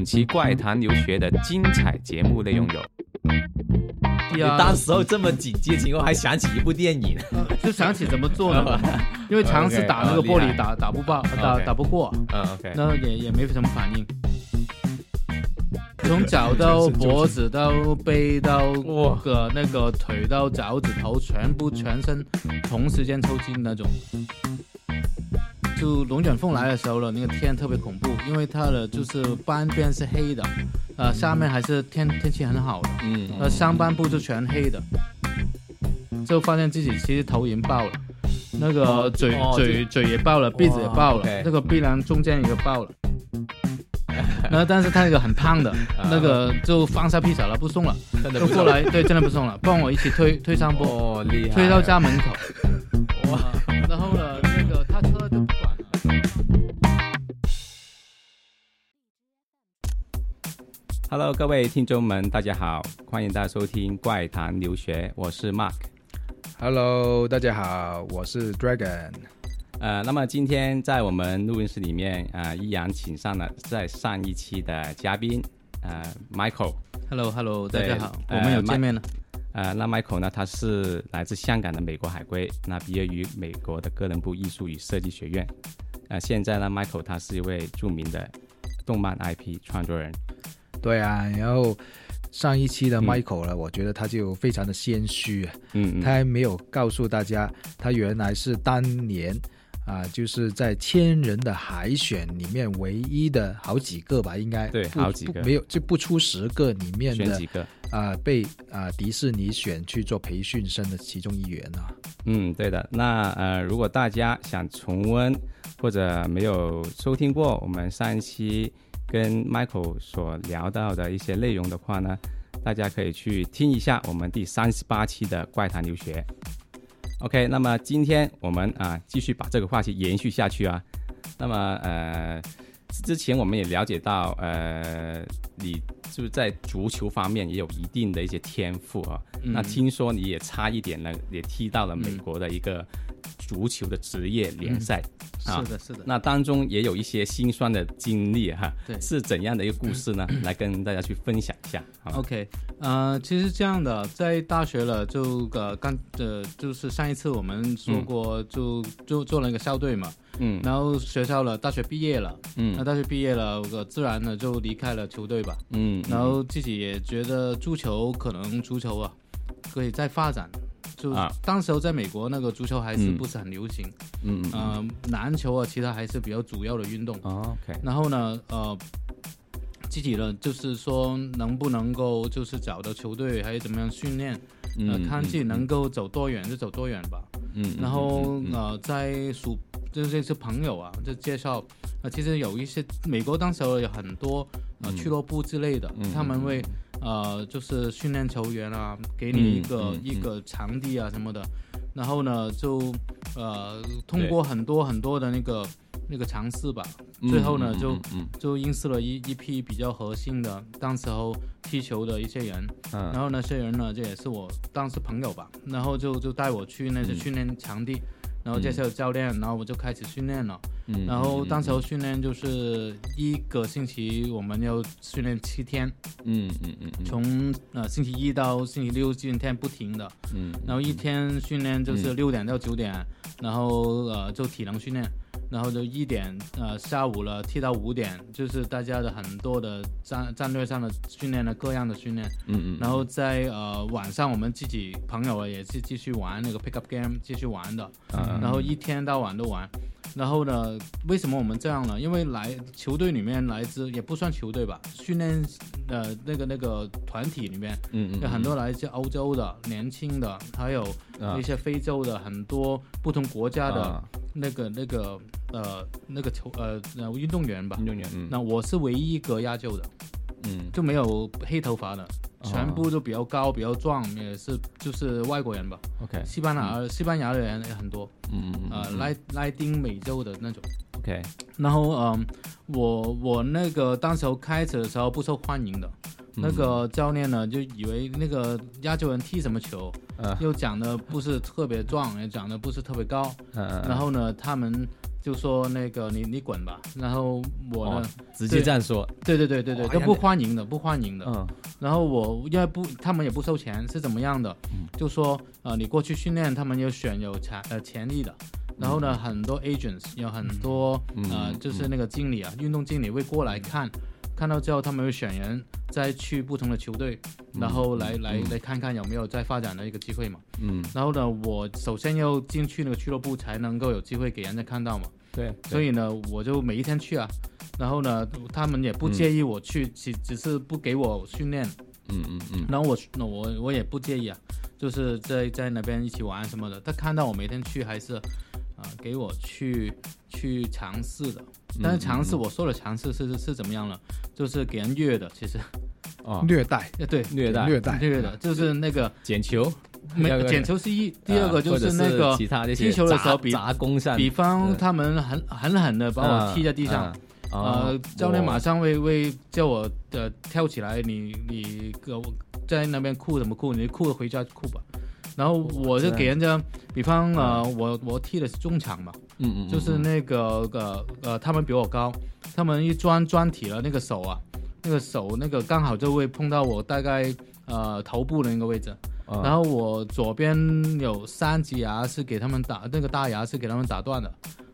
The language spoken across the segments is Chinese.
本期怪谈留学的精彩节目内容有：你当时候这么紧急的情况，还想起一部电影，就想起怎么做呢？因为尝试打那个玻璃打打不爆，打打不过，嗯，OK，那也也没什么反应。从脚到脖子到背到个那个腿到脚趾头，全部全身同时间抽筋那种。就龙卷风来的时候了，那个天特别恐怖，因为它的就是半边是黑的，呃，下面还是天天气很好的，嗯，呃，上半部就全黑的，就发现自己其实头已经爆了，那个嘴嘴嘴也爆了，鼻子也爆了，那个鼻梁中间一个爆了。然后，但是他那个很胖的，那个就放下披萨了，不送了，就过来，对，真的不送了，帮我一起推推上坡，推到家门口。Hello，各位听众们，大家好，欢迎大家收听《怪谈留学》，我是 Mark。Hello，大家好，我是 Dragon。呃，那么今天在我们录音室里面啊，依然请上了在上一期的嘉宾，呃，Michael。Hello，Hello，大家好，我们有见面了。呃，那 Michael 呢，他是来自香港的美国海归，那毕业于美国的哥伦布艺术与设计学院。呃，现在呢，Michael 他是一位著名的动漫 IP 创作人。对啊，然后上一期的 Michael 呢，我觉得他就非常的谦虚，嗯，他还没有告诉大家，他原来是当年。啊，就是在千人的海选里面唯一的好几个吧，应该对，好几个没有就不出十个里面的几个啊，被啊迪士尼选去做培训生的其中一员啊。嗯，对的。那呃，如果大家想重温或者没有收听过我们上一期跟 Michael 所聊到的一些内容的话呢，大家可以去听一下我们第三十八期的怪谈留学。OK，那么今天我们啊继续把这个话题延续下去啊。那么呃，之前我们也了解到呃，你就是在足球方面也有一定的一些天赋啊。那听说你也差一点呢，也踢到了美国的一个足球的职业联赛。是的，是的。那当中也有一些心酸的经历哈。对。是怎样的一个故事呢？来跟大家去分享一下。OK。呃，其实这样的，在大学了就呃刚呃就是上一次我们说过，就就做了一个校队嘛，嗯，然后学校了，大学毕业了，嗯，那大学毕业了，我自然呢就离开了球队吧，嗯，然后自己也觉得足球可能足球啊可以再发展，就当时候在美国那个足球还是不是很流行，嗯嗯，篮球啊其他还是比较主要的运动，OK，然后呢呃。具体的，就是说能不能够就是找到球队，还有怎么样训练，呃，看自己能够走多远就走多远吧。嗯，然后呃，在属就是这些朋友啊，就介绍，呃，其实有一些美国当时候有很多呃俱乐部之类的，他们会呃就是训练球员啊，给你一个一个场地啊什么的，然后呢就呃通过很多很多的那个。那个尝试吧，最后呢就就认识了一一批比较核心的，当时候踢球的一些人，然后那些人呢，这也是我当时朋友吧，然后就就带我去那些训练场地，然后介绍教练，然后我就开始训练了，然后当时候训练就是一个星期我们要训练七天，嗯嗯嗯，从呃星期一到星期六今天不停的，嗯，然后一天训练就是六点到九点，然后呃就体能训练。然后就一点，呃，下午了踢到五点，就是大家的很多的战战略上的训练的各样的训练，嗯嗯，然后在呃晚上我们自己朋友也是继续玩那个 pick up game 继续玩的，然后一天到晚都玩。然后呢？为什么我们这样呢？因为来球队里面来自也不算球队吧，训练呃那个那个团体里面，嗯嗯，有很多来自欧洲的年轻的，还有一些非洲的很多不同国家的那个那个呃那个球呃运动员吧。运动员。那我是唯一一个亚洲的，嗯，就没有黑头发的。全部都比较高，比较壮，也是就是外国人吧。OK，西班牙西班牙的人也很多。嗯嗯呃，拉拉丁美洲的那种。OK，然后嗯，我我那个当时候开始的时候不受欢迎的，那个教练呢就以为那个亚洲人踢什么球，又长得不是特别壮，也长得不是特别高。嗯嗯。然后呢，他们就说那个你你滚吧，然后我呢直接这样说，对对对对对，都不欢迎的，不欢迎的。嗯，然后我因为不，他们也不收钱，是怎么样的？就说呃，你过去训练，他们有选有潜呃潜力的，然后呢，很多 agents 有很多呃，就是那个经理啊，运动经理会过来看，看到之后他们会选人。再去不同的球队，然后来来来看看有没有再发展的一个机会嘛。嗯，然后呢，我首先要进去那个俱乐部才能够有机会给人家看到嘛。对，所以呢，我就每一天去啊。然后呢，他们也不介意我去，只只是不给我训练。嗯嗯嗯。然后我那我我也不介意啊，就是在在那边一起玩什么的。他看到我每天去，还是啊给我去去尝试的。但是尝试，我说的尝试是是是怎么样了？就是给人虐的，其实，啊，虐待，对，虐待，虐待，虐的，就是那个 捡球，没捡球是一，第二个就是那个踢球的时候，比砸攻上，比方他们很狠狠的把我踢在地上，呃，教练马上会会叫我的跳起来，你你我在那边哭什么哭？你哭回家哭吧。然后我就给人家，比方呃，我我踢的是中场嘛。嗯嗯，就是那个呃呃，他们比我高，他们一钻钻体了，那个手啊，那个手那个刚好就会碰到我大概呃头部的那个位置，然后我左边有三级牙是给他们打，那个大牙是给他们打断的，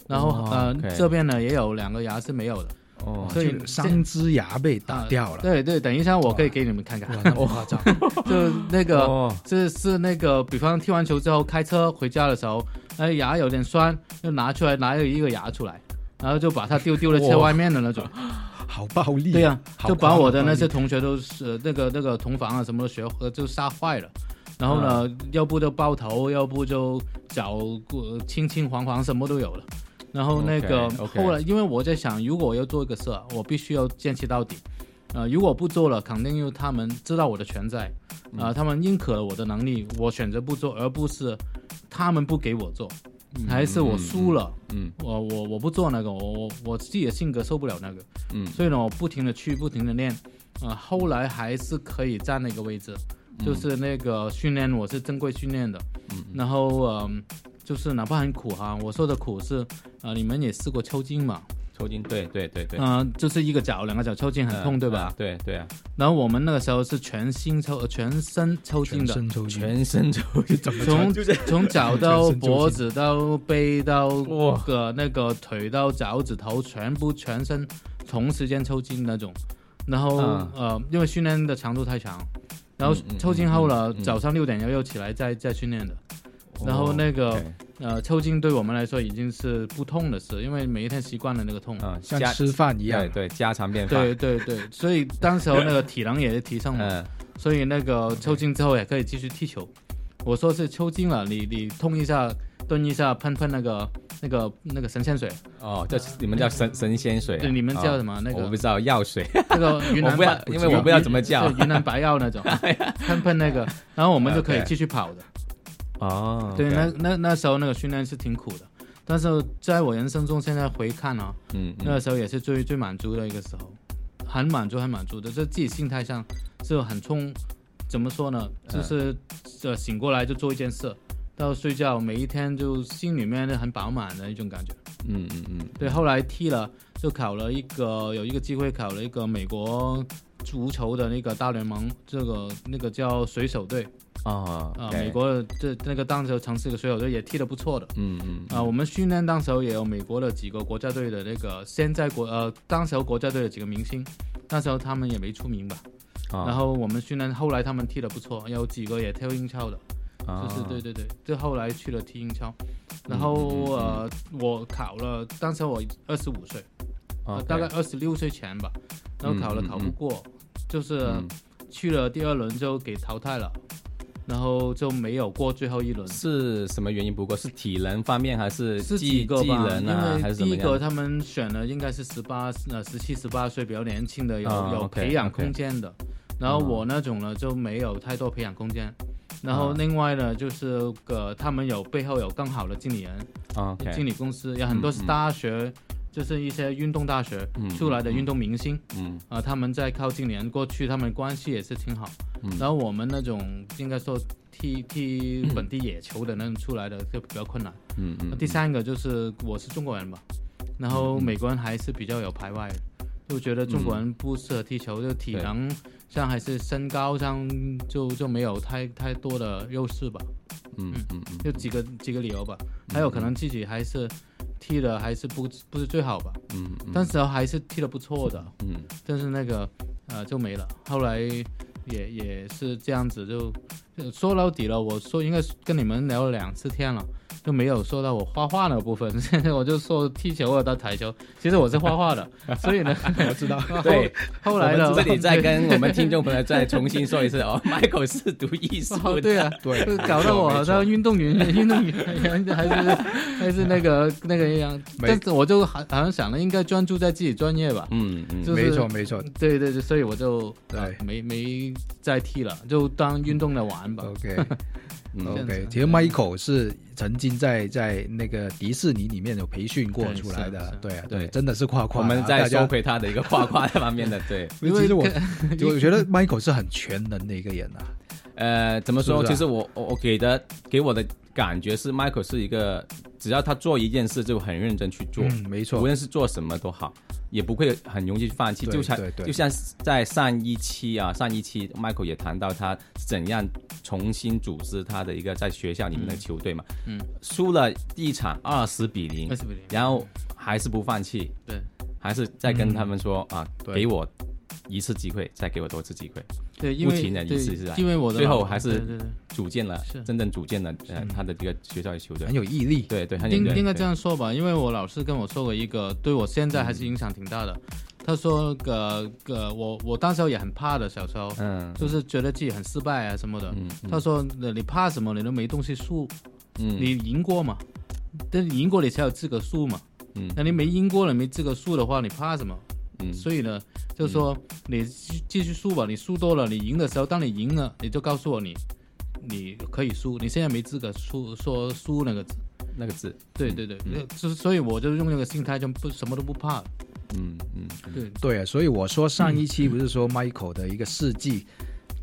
然后呃这边呢也有两个牙是没有的。哦，所以三只牙被打掉了。对对，等一下我可以给你们看看。我夸张，就那个，这是那个，比方踢完球之后开车回家的时候，哎牙有点酸，就拿出来拿了一个牙出来，然后就把它丢丢了车外面的那种，好暴力。对呀，就把我的那些同学都是那个那个同房啊什么的学就吓坏了。然后呢，要不就爆头，要不就脚青青黄黄，什么都有了。然后那个后来，因为我在想，如果我要做一个事，我必须要坚持到底。呃，如果不做了，肯定因为他们知道我的存在，啊，他们认可了我的能力，我选择不做，而不是他们不给我做，还是我输了。嗯，我我我不做那个，我我我自己的性格受不了那个。嗯，所以呢，我不停的去，不停的练，啊，后来还是可以站那个位置，就是那个训练我是正规训练的。嗯，然后嗯。就是哪怕很苦哈，我说的苦是，呃，你们也试过抽筋嘛？抽筋，对对对对。嗯，就是一个脚，两个脚抽筋很痛，对吧？对对啊。然后我们那个时候是全心抽，全身抽筋的。全身抽筋。全身抽筋怎么？从从脚到脖子到背到个那个腿到脚趾头，全部全身同时间抽筋那种。然后呃，因为训练的强度太长，然后抽筋后了，早上六点要又起来再再训练的。然后那个呃抽筋对我们来说已经是不痛的事，因为每一天习惯了那个痛，嗯，像吃饭一样，对对，家常便饭，对对对，所以当时候那个体能也是提升了，所以那个抽筋之后也可以继续踢球。我说是抽筋了，你你痛一下，蹲一下，喷喷那个那个那个神仙水。哦，叫你们叫神神仙水？对，你们叫什么？那个我不知道，药水。这个云南白，因为我不知道怎么叫，云南白药那种，喷喷那个，然后我们就可以继续跑的。哦，对，那那那时候那个训练是挺苦的，但是在我人生中现在回看啊，嗯，那个时候也是最最满足的一个时候，很满足很满足的，这自己心态上是很冲，怎么说呢？就是呃醒过来就做一件事，到睡觉每一天就心里面很饱满的一种感觉。嗯嗯嗯，对，后来踢了就考了一个有一个机会考了一个美国足球的那个大联盟，这个那个叫水手队。啊啊！美国的这那个当时候城市的水手队也踢得不错的。嗯嗯。啊，我们训练当时候也有美国的几个国家队的那个现在国呃，当时候国家队的几个明星，那时候他们也没出名吧。啊。然后我们训练，后来他们踢得不错，有几个也跳英超的。啊。就是对对对，就后来去了踢英超。然后呃，我考了，当时我二十五岁，啊，大概二十六岁前吧。然后考了考不过，就是去了第二轮就给淘汰了。然后就没有过最后一轮，是什么原因？不过是体能方面还是是几个吧？因为第一个他们选的应该是十八呃十七十八岁比较年轻的，有有培养空间的。然后我那种呢就没有太多培养空间。然后另外呢就是个他们有背后有更好的经理人啊，经理公司有很多是大学。就是一些运动大学出来的运动明星，嗯啊，他们在靠近年过去，他们关系也是挺好。然后我们那种应该说踢踢本地野球的那种出来的就比较困难。嗯嗯。第三个就是我是中国人吧，然后美国人还是比较有排外，就觉得中国人不适合踢球，就体能上还是身高上就就没有太太多的优势吧。嗯嗯嗯，就几个几个理由吧，还有可能自己还是踢的还是不不是最好吧。嗯，但是还是踢的不错的。嗯，但是那个呃就没了，后来也也是这样子，就说到底了。我说应该跟你们聊了两次天了。都没有说到我画画那个部分，现 在我就说踢球啊，到台球。其实我是画画的，所以呢，我知道。对，后来呢，这里再跟我们听众朋友再重新说一次哦，Michael 是读艺术的，对啊，对，搞得我好像运动员，运动员还是还是那个那个一样。但是我就好好像想了，应该专注在自己专业吧。嗯嗯，没错没错。对对对，所以我就对没没再踢了，就当运动的玩吧。OK。OK，其实 Michael 是曾经在在那个迪士尼里面有培训过出来的，对啊，对，真的是夸夸。我们在收回他的一个夸夸方面的，对。因为其实我我觉得 Michael 是很全能的一个人啊。呃，怎么说？其实我我给的给我的感觉是，Michael 是一个只要他做一件事就很认真去做，没错，无论是做什么都好。也不会很容易放弃，就像就像在上一期啊，上一期 Michael 也谈到他怎样重新组织他的一个在学校里面的球队嘛，嗯，输了第一场二十比零，二十比零，然后还是不放弃，对，还是在跟他们说啊，给我一次机会，再给我多次机会。对，因为？因为我的最后还是组建了，真正组建了呃他的这个学校的球队，很有毅力。对对，应应该这样说吧？因为我老师跟我说过一个，对我现在还是影响挺大的。他说个个我我当时也很怕的，小时候，嗯，就是觉得自己很失败啊什么的。嗯他说你怕什么？你都没东西输，嗯，你赢过嘛？但赢过你才有资格输嘛。嗯，那你没赢过了，没资格输的话，你怕什么？嗯，所以呢，就是说你继续输吧，你输多了，你赢的时候，当你赢了，你就告诉我你，你可以输，你现在没资格输说输那个字，那个字，对对对，就是所以我就用那个心态就不什么都不怕，嗯嗯，对。对，所以我说上一期不是说 Michael 的一个事迹。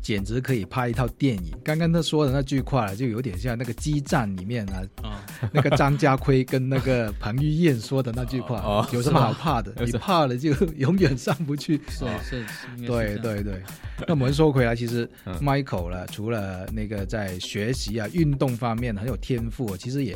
简直可以拍一套电影。刚刚他说的那句话，就有点像那个激战里面啊，那个张家辉跟那个彭于晏说的那句话，有什么好怕的？你怕了就永远上不去。是是，对对对。那我们说回来，其实 Michael 了，除了那个在学习啊、运动方面很有天赋，其实也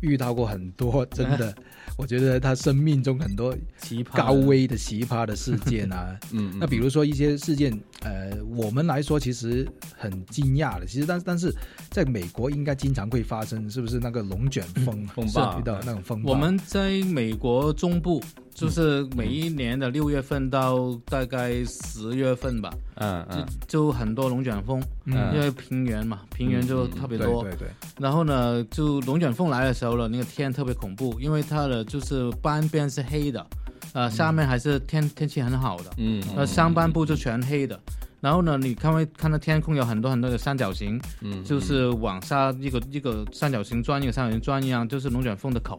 遇到过很多真的。我觉得他生命中很多奇葩、高危的奇葩的事件啊，嗯，那比如说一些事件，呃，我们来说其实很惊讶的，其实但但是在美国应该经常会发生，是不是那个龙卷风风暴的那种风暴？我们在美国中部。就是每一年的六月份到大概十月份吧，嗯嗯，就就很多龙卷风，嗯，因为平原嘛，平原就特别多，对对。然后呢，就龙卷风来的时候了，那个天特别恐怖，因为它的就是半边是黑的，呃，下面还是天天气很好的，嗯，那上半部就全黑的。然后呢，你看会看到天空有很多很多的三角形，嗯，就是往下一个一个三角形转一个三角形转一样，就是龙卷风的口。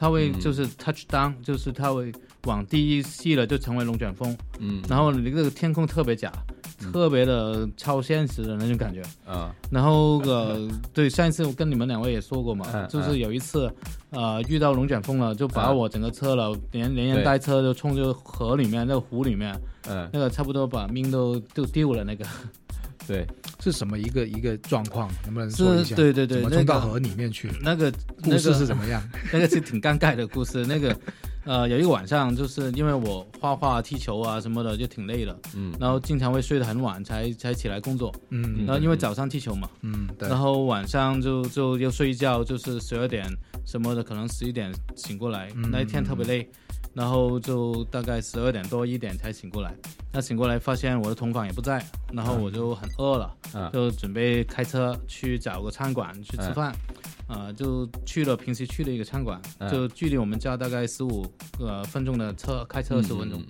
它会就是 touch down，就是它会往第一系了，就成为龙卷风。嗯，然后你这个天空特别假，特别的超现实的那种感觉。啊，然后呃，对，上一次我跟你们两位也说过嘛，就是有一次，呃，遇到龙卷风了，就把我整个车了，连连人带车就冲进河里面，那个湖里面，嗯，那个差不多把命都都丢了那个。对，是什么一个一个状况？能不能说一下？对对对，冲到河里面去？那个故事是怎么样？那个是挺尴尬的故事。那个，呃，有一个晚上，就是因为我画画、踢球啊什么的，就挺累的。嗯。然后经常会睡得很晚，才才起来工作。嗯。然后因为早上踢球嘛。嗯。对。然后晚上就就又睡觉，就是十二点什么的，可能十一点醒过来。那一天特别累。然后就大概十二点多一点才醒过来，那醒过来发现我的同房也不在，然后我就很饿了，就准备开车去找个餐馆去吃饭，啊，就去了平时去的一个餐馆，就距离我们家大概十五呃分钟的车开车十分钟，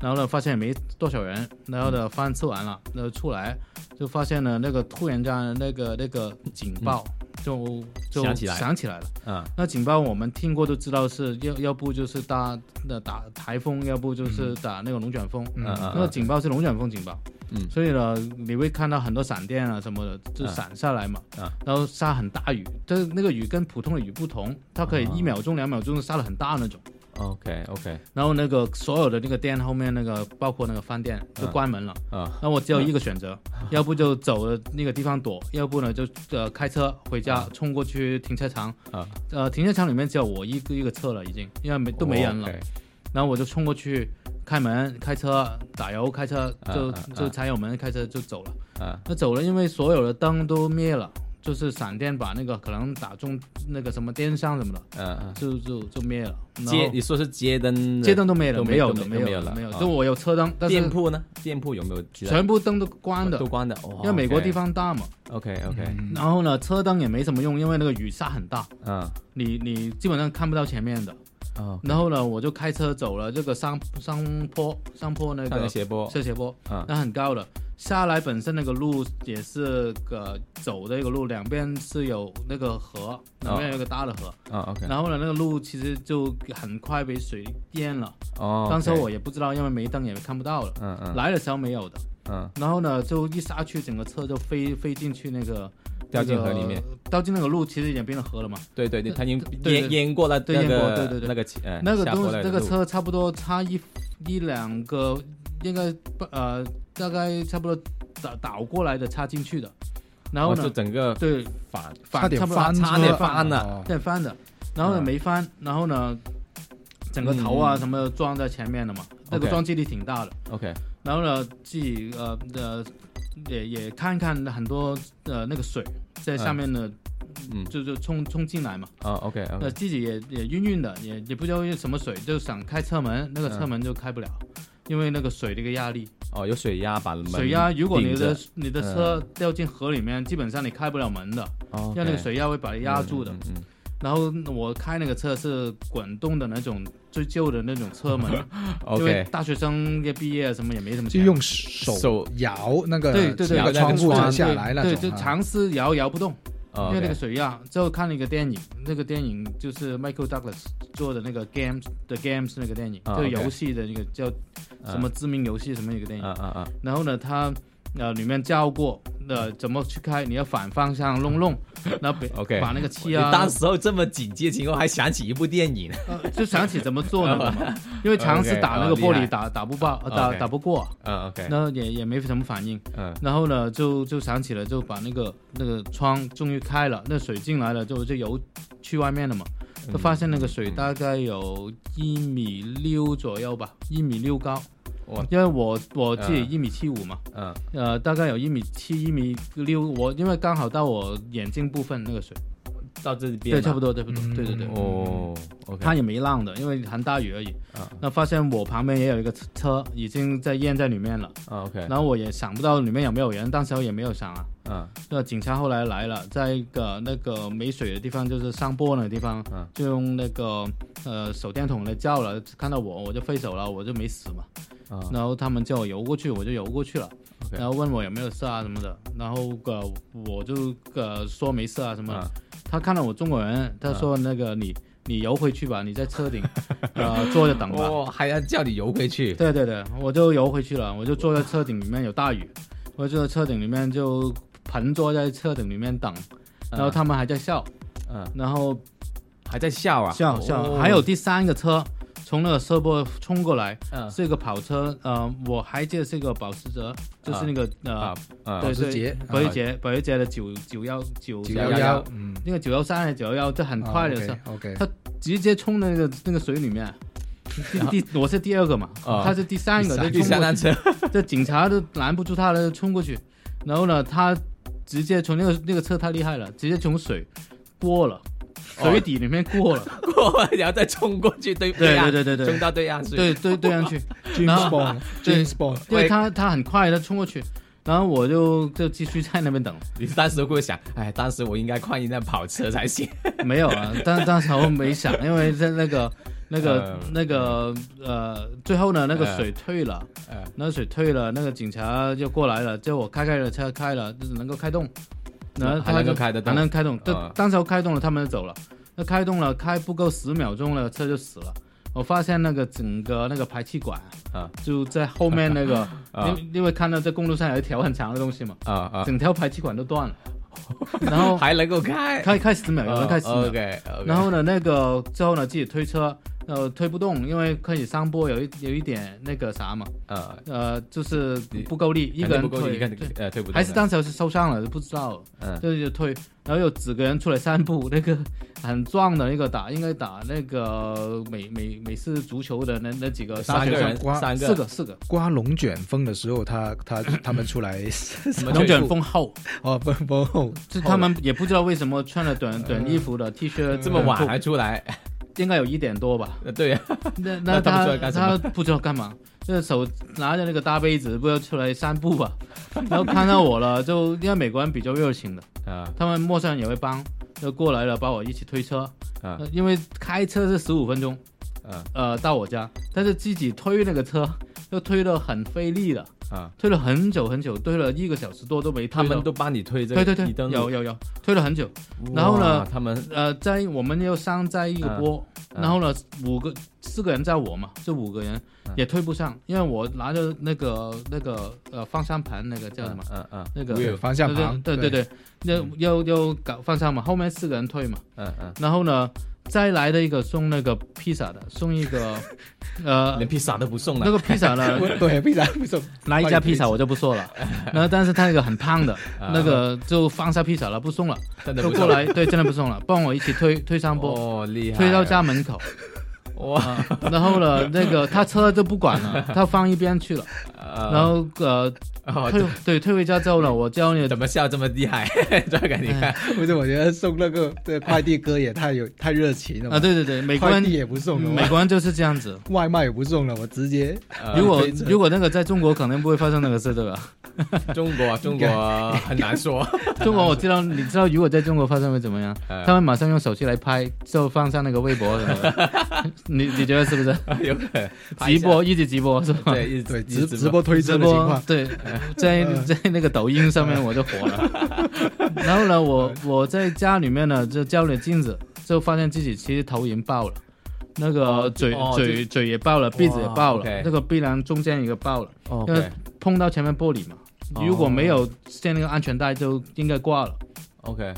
然后呢发现也没多少人，然后呢饭吃完了，那出来就发现了那个突然间那个那个警报。就就想起来。想起来了，嗯，那警报我们听过都知道是要要不就是打那打台风，要不就是打那个龙卷风，嗯嗯，那个警报是龙卷风警报，嗯，所以呢你会看到很多闪电啊什么的就闪下来嘛，啊，然后下很大雨，但是那个雨跟普通的雨不同，它可以一秒钟两秒钟下的很大那种，OK OK，然后那个所有的那个店后面那个包括那个饭店都关门了。啊，那我只有一个选择，要不就走了那个地方躲，要不呢就呃开车回家冲过去停车场。啊，呃停车场里面只有我一个一个车了已经，因为没都没人了，然后我就冲过去开门开车打油开车就就踩油门开车就走了。啊，那走了因为所有的灯都灭了。就是闪电把那个可能打中那个什么电箱什么的，嗯嗯，就就就灭了。街你说是街灯，街灯都没了，没有的，没有了，没有。就我有车灯，但是店铺呢？店铺有没有？全部灯都关的，都关的。因为美国地方大嘛。OK OK。然后呢，车灯也没什么用，因为那个雨下很大。嗯。你你基本上看不到前面的。啊。然后呢，我就开车走了这个上上坡上坡那个斜坡，是斜坡，嗯那很高的。下来本身那个路也是个走的一个路，两边是有那个河，两边有个大的河。啊，OK。然后呢，那个路其实就很快被水淹了。哦。当时我也不知道，因为没灯也看不到了。嗯嗯。来的时候没有的。嗯。然后呢，就一刹去，整个车就飞飞进去那个掉进河里面，掉进那个路，其实已经变成河了嘛。对对对，它已经淹淹过了那个对对对那个那个东那个车差不多差一一两个，应该呃。大概差不多倒倒过来的插进去的，然后呢，就整个对反反差不多差点翻了，点翻的，然后呢没翻，然后呢，整个头啊什么撞在前面的嘛，那个撞击力挺大的。OK，然后呢自己呃呃也也看看很多呃那个水在下面呢，嗯，就就冲冲进来嘛。啊 OK，那自己也也晕晕的，也也不知道什么水，就想开车门，那个车门就开不了。因为那个水的一个压力。哦，有水压把门水压，如果你的你的车掉进河里面，基本上你开不了门的，因为那个水压会把它压住的。嗯，然后我开那个车是滚动的那种最旧的那种车门，因为大学生也毕业什么也没什么，就用手手摇那个对对对，那个窗户下来了，对，就尝试摇摇不动。因为那个水压，之后看了一个电影，那个电影就是 Michael Douglas 做的那个 Games the Games 那个电影，就游戏的那个叫什么知名游戏什么一个电影。然后呢，他呃里面教过呃怎么去开，你要反方向弄弄，然后 OK 把那个气啊。当时候这么紧急的情况，还想起一部电影，就想起怎么做呢？因为尝试打那个玻璃打打不爆，打打不过。嗯 OK。那也也没什么反应。嗯。然后呢，就就想起了，就把那个那个窗终于开了，那水进来了，就就游去外面了嘛。就发现那个水大概有一米六左右吧，一米六高。我因为我我自己一米七五嘛，嗯，呃，大概有一米七、一米六。我因为刚好到我眼睛部分那个水。到这里边对，差不多，差不多，对对对。哦，OK。它也没浪的，因为很大雨而已。啊。那发现我旁边也有一个车，已经在淹在里面了。啊，OK。然后我也想不到里面有没有人，当时也没有想啊。嗯。那警察后来来了，在一个那个没水的地方，就是上坡那个地方，就用那个呃手电筒来照了，看到我，我就挥手了，我就没死嘛。啊。然后他们叫我游过去，我就游过去了。然后问我有没有事啊什么的，然后呃我就呃说没事啊什么。他看到我中国人，他说：“那个你你游回去吧，你在车顶，呃坐着等吧。”哦，还要叫你游回去？对对对，我就游回去了，我就坐在车顶里面，有大雨，我就在车顶里面就盘坐在车顶里面等，然后他们还在笑，嗯，然后还在笑啊，笑笑，还有第三个车。从那个车波冲过来，是一个跑车，呃，我还记得是一个保时捷，就是那个呃，保时捷，保时捷，保时捷的九九幺九九幺幺，那个九幺三还是九幺幺，这很快的车，OK，他直接冲那个那个水里面，第第我是第二个嘛，他是第三个，第三辆车，这警察都拦不住他了，冲过去，然后呢，他直接从那个那个车太厉害了，直接从水过了。水底里面过了，过然后再冲过去，对对对对对对，冲到对岸去，对对对岸去，James Bond，James Bond，因为他他很快，他冲过去，然后我就就继续在那边等。你当时会想，哎，当时我应该换一辆跑车才行。没有啊，当当时我没想，因为在那个那个那个呃，最后呢，那个水退了，那个水退了，那个警察就过来了，就我开开了车开了，就是能够开动。然后他就开的，还能开动，当当时开动了，他们就走了。那开动了，开不够十秒钟了，车就死了。我发现那个整个那个排气管啊，就在后面那个，因因为看到在公路上有一条很长的东西嘛，啊啊，整条排气管都断了。然后还能够开，开开十秒，有人开十秒。OK，然后呢，那个之后呢，自己推车呃，推不动，因为可以上坡，有一有一点那个啥嘛，呃呃，就是不够力，一个人推，呃推不动，还是当时是受伤了，不知道，嗯，就就推，然后有几个人出来散步，那个 很壮的那个打，应该打那个美美美式足球的那那几个三个人，三个四个四个。刮龙卷风的时候，他他他们出来 龙卷风后哦，风风后，就他们也不知道为什么穿了短短衣服的 T 恤这么晚还出来。应该有一点多吧？对呀，那 那他他不知道干嘛，这手拿着那个大杯子，不要出来散步吧？然后看到我了，就因为美国人比较热情的啊，他们陌生人也会帮，就过来了，把我一起推车。啊，因为开车是十五分钟，呃呃到我家，但是自己推那个车又推得很费力的。啊，推了很久很久，推了一个小时多都没。他们都帮你推这个，对对对，有有有，推了很久。然后呢，他们呃，在我们又上在一个波，然后呢，五个四个人在我嘛，这五个人也推不上，因为我拿着那个那个呃方向盘，那个叫什么？嗯嗯，那个方向盘，对对对，要要要搞方向嘛，后面四个人推嘛。嗯嗯，然后呢？再来的一个送那个披萨的，送一个，呃，连披萨都不送了。那个披萨呢？对，披萨不送。哪一家披萨我就不说了。那但是他那个很胖的，那个就放下披萨了，不送了。就过来，对，真的不送了，帮我一起推推上坡，哦，厉害，推到家门口。哇，然后呢，那个他车就不管了，他放一边去了。然后呃，退对退回家之后呢，我教你怎么笑这么厉害，这个你看，不是？我觉得送那个对快递哥也太有 太热情了啊！对对对，美国人也不送了，美国人就是这样子，外卖也不送了，我直接。如果如果那个在中国，肯定不会发生那个事，对吧？中国中国 很难说，中国我知道，你知道如果在中国发生会怎么样？他们马上用手机来拍，就放上那个微博什么的。你你觉得是不是？有可能直播一直直播是吧？对，对直直播推车的情况。对，在在那个抖音上面我就火了。然后呢，我我在家里面呢就照了镜子，就发现自己其实头已经爆了，那个嘴嘴嘴也爆了，鼻子也爆了，那个鼻梁中间一个爆了，因为碰到前面玻璃嘛。如果没有系那个安全带，就应该挂了。OK，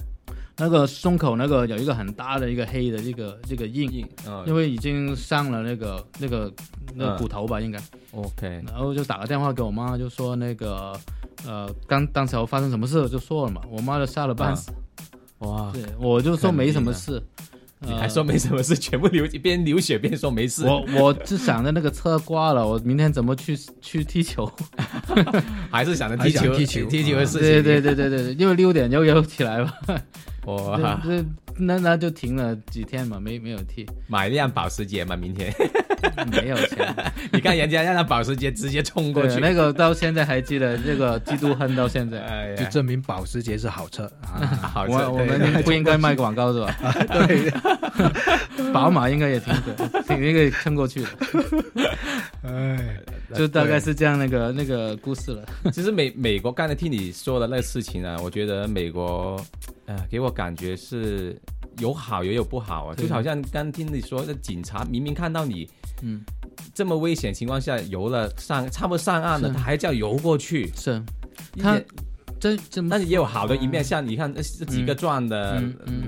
那个胸口那个有一个很大的一个黑的这个这个印印，因为已经上了那个那个那个骨头吧，应该。OK，然后就打个电话给我妈，就说那个呃，刚当时发生什么事就说了嘛，我妈就吓了半死。哇，对，我就说没什么事。你还说没什么事，全部流边流血边说没事。我我是想着那个车挂了，我明天怎么去去踢球？还是想着踢球踢球踢球的事情。对对对对对对，因为六点又要起来吧。哇，那那那就停了几天嘛，没没有替。买辆保时捷嘛，明天。没有钱，你看人家让他保时捷直接冲过去，那个到现在还记得，这个嫉妒恨到现在，就证明保时捷是好车啊。好车，我们不应该卖广告是吧？对，宝马应该也挺挺那个撑过去的。哎，就大概是这样那个那个故事了。其实美美国刚才听你说的那个事情啊，我觉得美国，呃，给我感觉是。有好也有不好啊，就好像刚听你说，那警察明明看到你，嗯，这么危险情况下游了上，差不多上岸了，他还叫游过去，是，他。这这，但是也有好的一面，像你看这几个壮的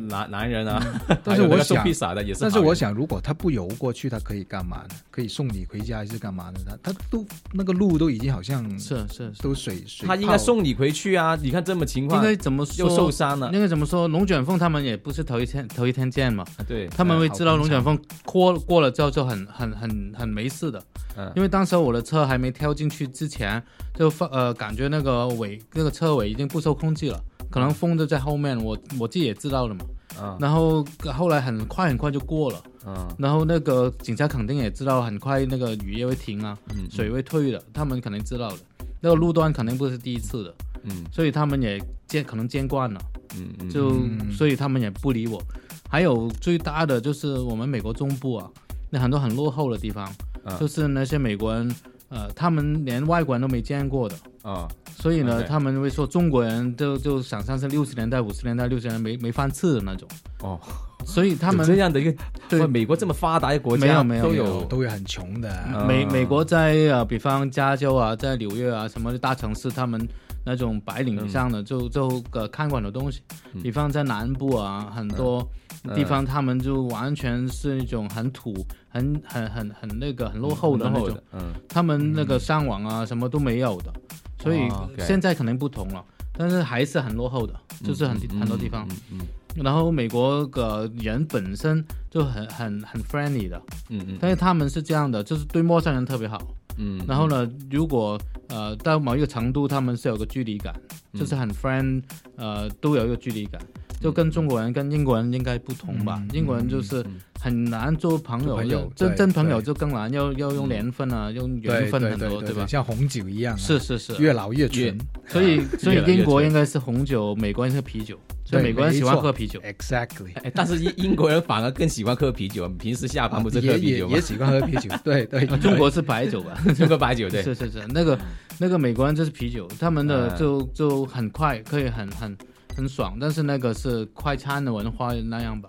男男人啊，但是我想，是。但是我想，如果他不游过去，他可以干嘛呢？可以送你回家还是干嘛呢？他他都那个路都已经好像是是都水水，他应该送你回去啊！你看这么情况，应该怎么又受伤了？应该怎么说？龙卷风他们也不是头一天头一天见嘛，对，他们会知道龙卷风过过了之后就很很很很没事的。嗯，因为当时我的车还没跳进去之前，就放呃感觉那个尾那个车尾已经不受控制。了，可能风就在后面，我我自己也知道了嘛。嗯，然后后来很快很快就过了。嗯，然后那个警察肯定也知道，很快那个雨也会停啊，水会退的，他们肯定知道的。那个路段肯定不是第一次的。嗯，所以他们也见可能见惯了。嗯嗯，就所以他们也不理我。还有最大的就是我们美国中部啊，那很多很落后的地方，就是那些美国人。呃，他们连外国人都没见过的啊，所以呢，他们会说中国人就就想象是六十年代、五十年代、六十年代没没饭吃的那种。哦，所以他们这样的一个对。美国这么发达的国家，没有没有都有。都有很穷的。美美国在呃，比方加州啊，在纽约啊什么大城市，他们那种白领以上的，就就呃看管的东西。比方在南部啊，很多地方他们就完全是那种很土、很很很很那个很落后的那种。嗯。他们那个上网啊，什么都没有的，所以现在可能不同了，但是还是很落后的，就是很很多地方。嗯。然后美国的人本身就很很很 friendly 的，嗯嗯，但是他们是这样的，就是对陌生人特别好，嗯。然后呢，如果呃到某一个程度，他们是有个距离感，就是很 friend，呃，都有一个距离感，就跟中国人跟英国人应该不同吧？英国人就是很难做朋友，真真朋友就更难，要要用年份啊，用缘分很多，对吧？像红酒一样，是是是，越老越纯。所以 所以英国应该是红酒，美国人是啤酒。所以美国人喜欢喝啤酒，exactly。但是英英国人反而更喜欢喝啤酒，平时下班不是喝啤酒吗？也喜欢喝啤酒，对对。中国是白酒吧？中国白酒对。是是是，那个那个美国人就是啤酒，他们的就就很快可以很很很爽，但是那个是快餐的文化那样吧。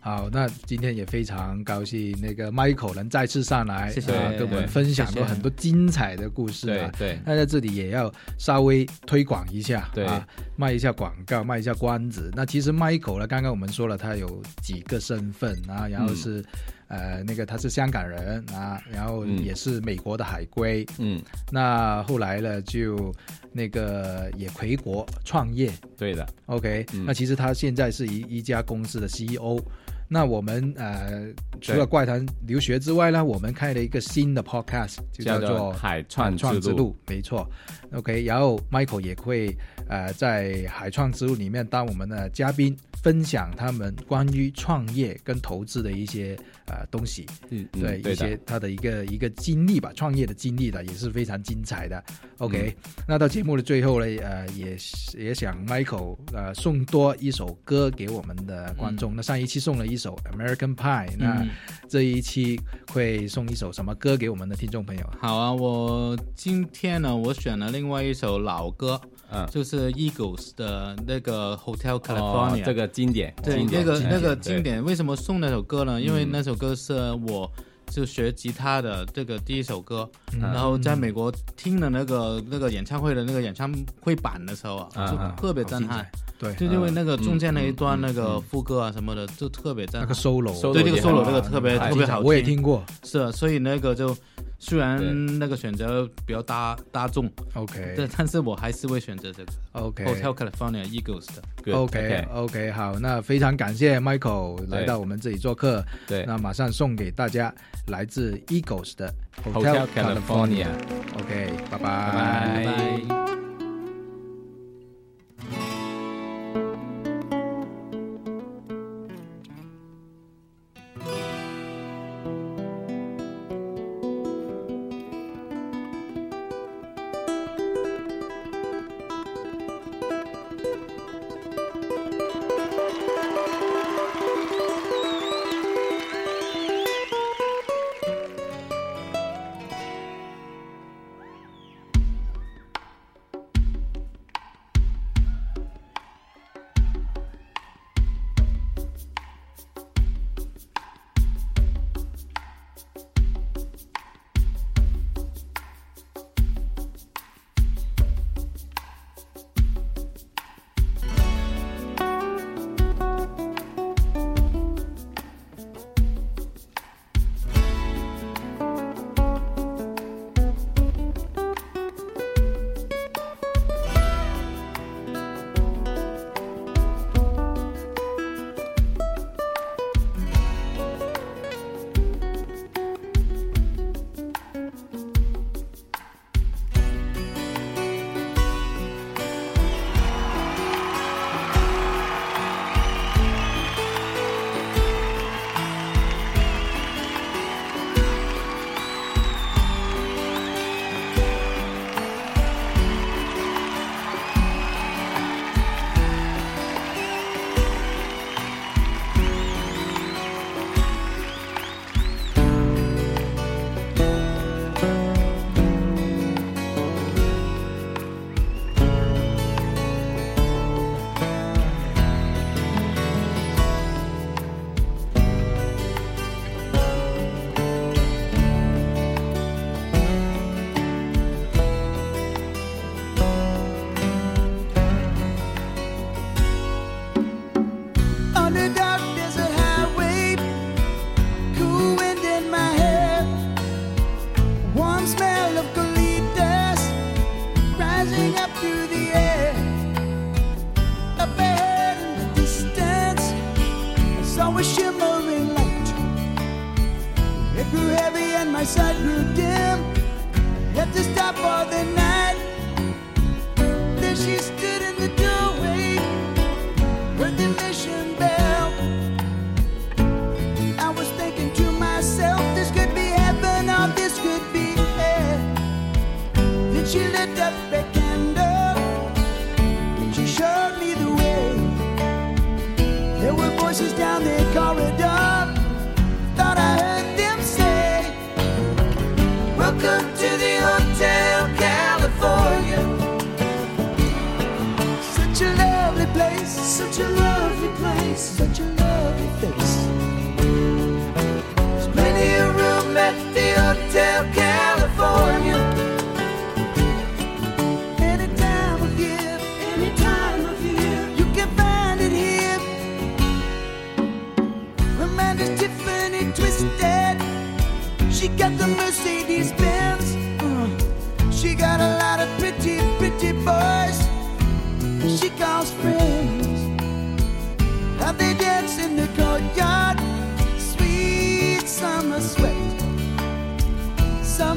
好，那今天也非常高兴，那个 Michael 能再次上来，谢谢，跟我们分享过很多精彩的故事啊。对，那在这里也要稍微推广一下，对啊，卖一下广告，卖一下关子。那其实 Michael 呢，刚刚我们说了，他有几个身份啊，然后是。呃，那个他是香港人啊，然后也是美国的海归，嗯，那后来呢，就那个也回国创业，对的，OK，那其实他现在是一一家公司的 CEO。那我们呃，除了怪谈留学之外呢，我们开了一个新的 podcast，就叫做海创之路，没错，OK，然后 Michael 也会呃在海创之路里面当我们的嘉宾。分享他们关于创业跟投资的一些呃东西，嗯，对一些他的一个一个经历吧，创业的经历的也是非常精彩的。OK，那到节目的最后呢，呃，也也想 Michael 呃送多一首歌给我们的观众。那上一期送了一首 American Pie，那这一期会送一首什么歌给我们的听众朋友？好啊，我今天呢，我选了另外一首老歌。嗯，就是 Eagles 的那个 Hotel California，这个经典，对，那个那个经典。为什么送那首歌呢？因为那首歌是我就学吉他的这个第一首歌，然后在美国听了那个那个演唱会的那个演唱会版的时候啊，就特别震撼。对，就因为那个中间那一段那个副歌啊什么的，就特别赞。那个 solo，对，这个 solo 那个特别特别好听，我也听。过。是，所以那个就。虽然那个选择比较大大众，OK，对，但是我还是会选择这个，OK，Hotel California Eagles 的，OK，OK，好，那非常感谢 Michael 来到我们这里做客，对，那马上送给大家来自 Eagles 的 Hotel California，OK，拜。拜拜。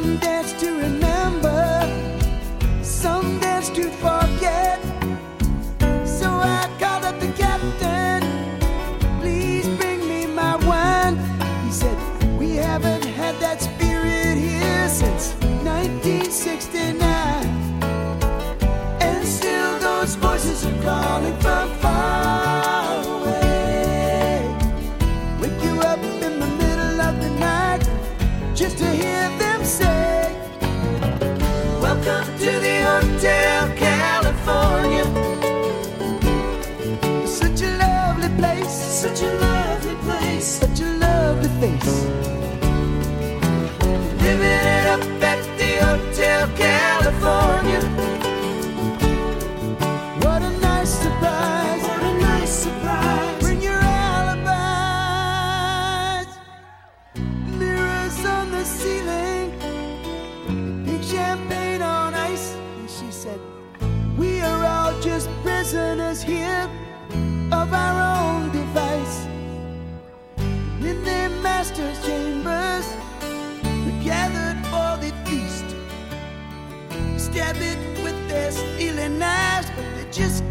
Some dance to remember, some dance to forget. So I called up the captain, please bring me my wine. He said, We haven't had that spirit here since 1969. And still those voices are calling from far. California. What a nice surprise. What a nice surprise. Bring your alibis. Mirrors on the ceiling. Pink champagne on ice. And she said, We are all just prisoners here of our own device. In their master's chamber. rabbit with their steely knives, but they just